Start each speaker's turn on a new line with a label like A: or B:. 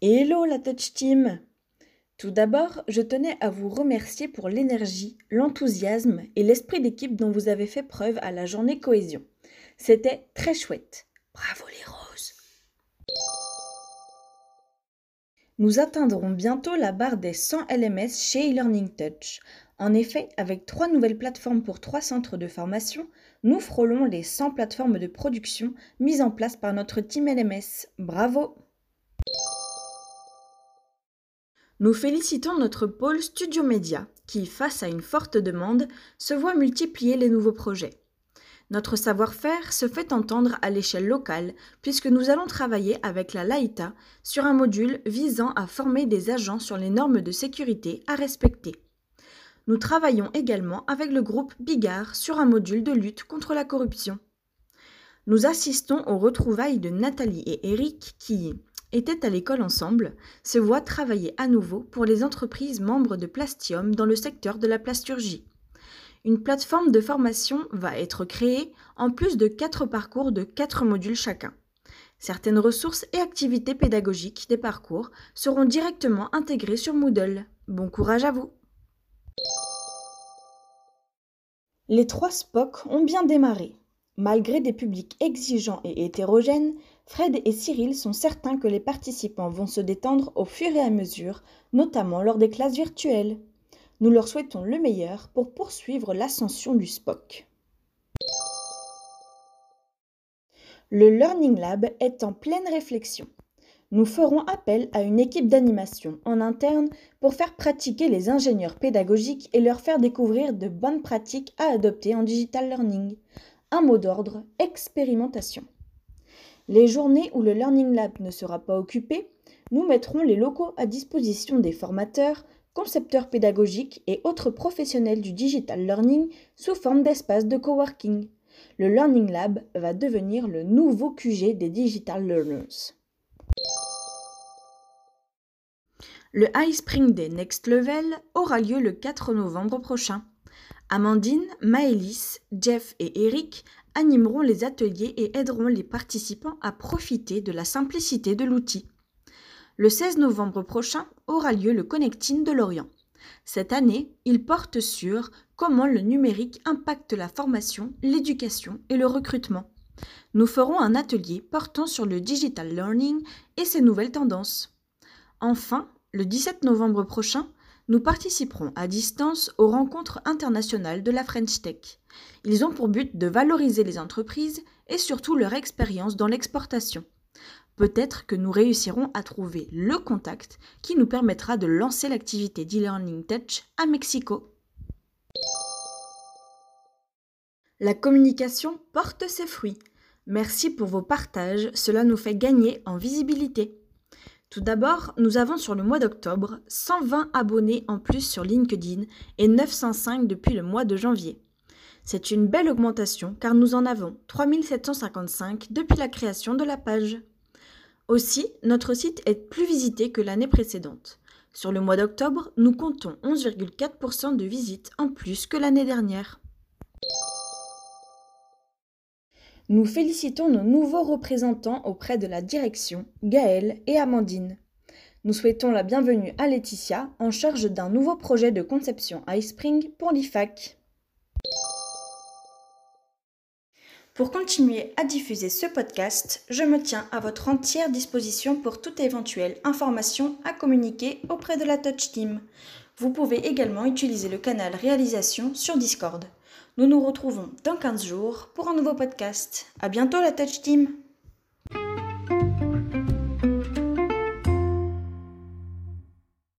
A: Hello la Touch Team Tout d'abord, je tenais à vous remercier pour l'énergie, l'enthousiasme et l'esprit d'équipe dont vous avez fait preuve à la journée cohésion. C'était très chouette. Bravo les Nous atteindrons bientôt la barre des 100 LMS chez eLearning Touch. En effet, avec trois nouvelles plateformes pour trois centres de formation, nous frôlons les 100 plateformes de production mises en place par notre team LMS. Bravo Nous félicitons notre pôle Studio Média qui, face à une forte demande, se voit multiplier les nouveaux projets. Notre savoir-faire se fait entendre à l'échelle locale puisque nous allons travailler avec la LAITA sur un module visant à former des agents sur les normes de sécurité à respecter. Nous travaillons également avec le groupe Bigard sur un module de lutte contre la corruption. Nous assistons aux retrouvailles de Nathalie et Eric qui, étaient à l'école ensemble, se voient travailler à nouveau pour les entreprises membres de Plastium dans le secteur de la plasturgie. Une plateforme de formation va être créée en plus de quatre parcours de quatre modules chacun. Certaines ressources et activités pédagogiques des parcours seront directement intégrées sur Moodle. Bon courage à vous Les trois Spock ont bien démarré. Malgré des publics exigeants et hétérogènes, Fred et Cyril sont certains que les participants vont se détendre au fur et à mesure, notamment lors des classes virtuelles. Nous leur souhaitons le meilleur pour poursuivre l'ascension du Spock. Le Learning Lab est en pleine réflexion. Nous ferons appel à une équipe d'animation en interne pour faire pratiquer les ingénieurs pédagogiques et leur faire découvrir de bonnes pratiques à adopter en digital learning. Un mot d'ordre, expérimentation. Les journées où le Learning Lab ne sera pas occupé, nous mettrons les locaux à disposition des formateurs, concepteurs pédagogiques et autres professionnels du digital learning sous forme d'espaces de coworking. Le Learning Lab va devenir le nouveau QG des digital learners. Le High Spring Day Next Level aura lieu le 4 novembre prochain. Amandine, Maëlys, Jeff et Eric animeront les ateliers et aideront les participants à profiter de la simplicité de l'outil. Le 16 novembre prochain aura lieu le Connecting de Lorient. Cette année, il porte sur comment le numérique impacte la formation, l'éducation et le recrutement. Nous ferons un atelier portant sur le digital learning et ses nouvelles tendances. Enfin, le 17 novembre prochain, nous participerons à distance aux rencontres internationales de la French Tech. Ils ont pour but de valoriser les entreprises et surtout leur expérience dans l'exportation. Peut-être que nous réussirons à trouver le contact qui nous permettra de lancer l'activité d'e-learning Touch à Mexico. La communication porte ses fruits. Merci pour vos partages, cela nous fait gagner en visibilité. Tout d'abord, nous avons sur le mois d'octobre 120 abonnés en plus sur LinkedIn et 905 depuis le mois de janvier. C'est une belle augmentation car nous en avons 3755 depuis la création de la page. Aussi, notre site est plus visité que l'année précédente. Sur le mois d'octobre, nous comptons 11,4% de visites en plus que l'année dernière. Nous félicitons nos nouveaux représentants auprès de la direction, Gaël et Amandine. Nous souhaitons la bienvenue à Laetitia, en charge d'un nouveau projet de conception iSpring pour l'IFAC. Pour continuer à diffuser ce podcast, je me tiens à votre entière disposition pour toute éventuelle information à communiquer auprès de la Touch Team. Vous pouvez également utiliser le canal réalisation sur Discord. Nous nous retrouvons dans 15 jours pour un nouveau podcast. À bientôt la Touch Team!